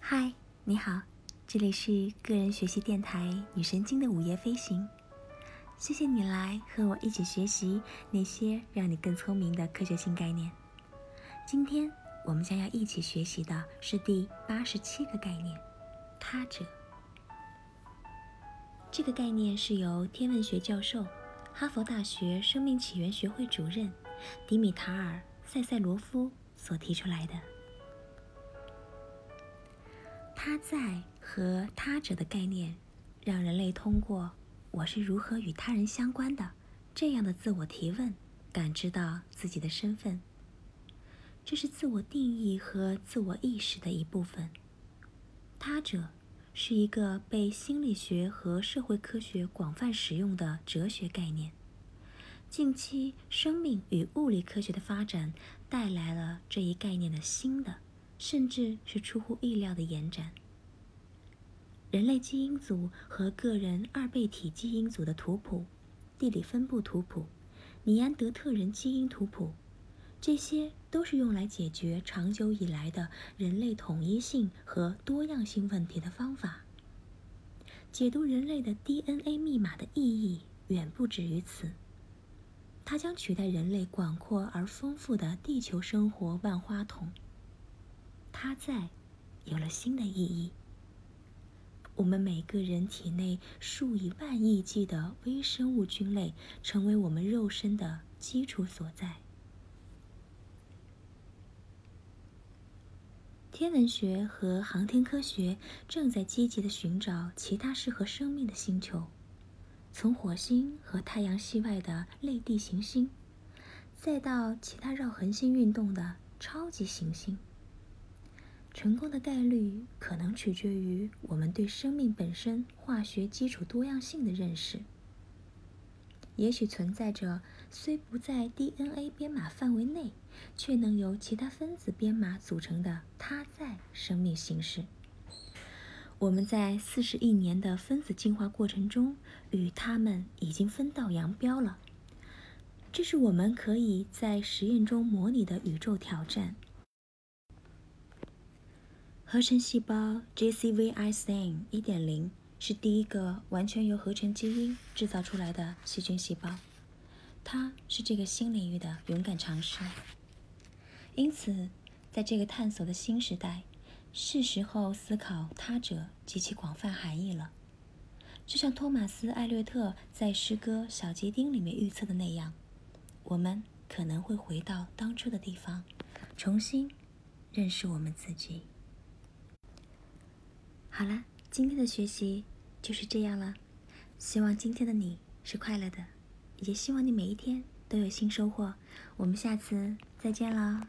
嗨，你好，这里是个人学习电台女神经的午夜飞行。谢谢你来和我一起学习那些让你更聪明的科学性概念。今天我们将要一起学习的是第八十七个概念——他者。这个概念是由天文学教授、哈佛大学生命起源学会主任迪米塔尔·塞塞罗夫所提出来的。他在和他者的概念，让人类通过“我是如何与他人相关的”这样的自我提问，感知到自己的身份。这是自我定义和自我意识的一部分。他者。是一个被心理学和社会科学广泛使用的哲学概念。近期，生命与物理科学的发展带来了这一概念的新的，甚至是出乎意料的延展。人类基因组和个人二倍体基因组的图谱、地理分布图谱、尼安德特人基因图谱。这些都是用来解决长久以来的人类统一性和多样性问题的方法。解读人类的 DNA 密码的意义远不止于此，它将取代人类广阔而丰富的地球生活万花筒。它在有了新的意义。我们每个人体内数以万亿计的微生物菌类，成为我们肉身的基础所在。天文学和航天科学正在积极地寻找其他适合生命的星球，从火星和太阳系外的类地行星，再到其他绕恒星运动的超级行星。成功的概率可能取决于我们对生命本身化学基础多样性的认识。也许存在着虽不在 DNA 编码范围内，却能由其他分子编码组成的它在生命形式。我们在四十亿年的分子进化过程中与它们已经分道扬镳了。这是我们可以在实验中模拟的宇宙挑战。合成细胞 JCVI-SAN 1.0。是第一个完全由合成基因制造出来的细菌细胞，它是这个新领域的勇敢尝试。因此，在这个探索的新时代，是时候思考他者及其广泛含义了。就像托马斯·艾略特在诗歌《小鸡丁》里面预测的那样，我们可能会回到当初的地方，重新认识我们自己。好了。今天的学习就是这样了，希望今天的你是快乐的，也希望你每一天都有新收获。我们下次再见了。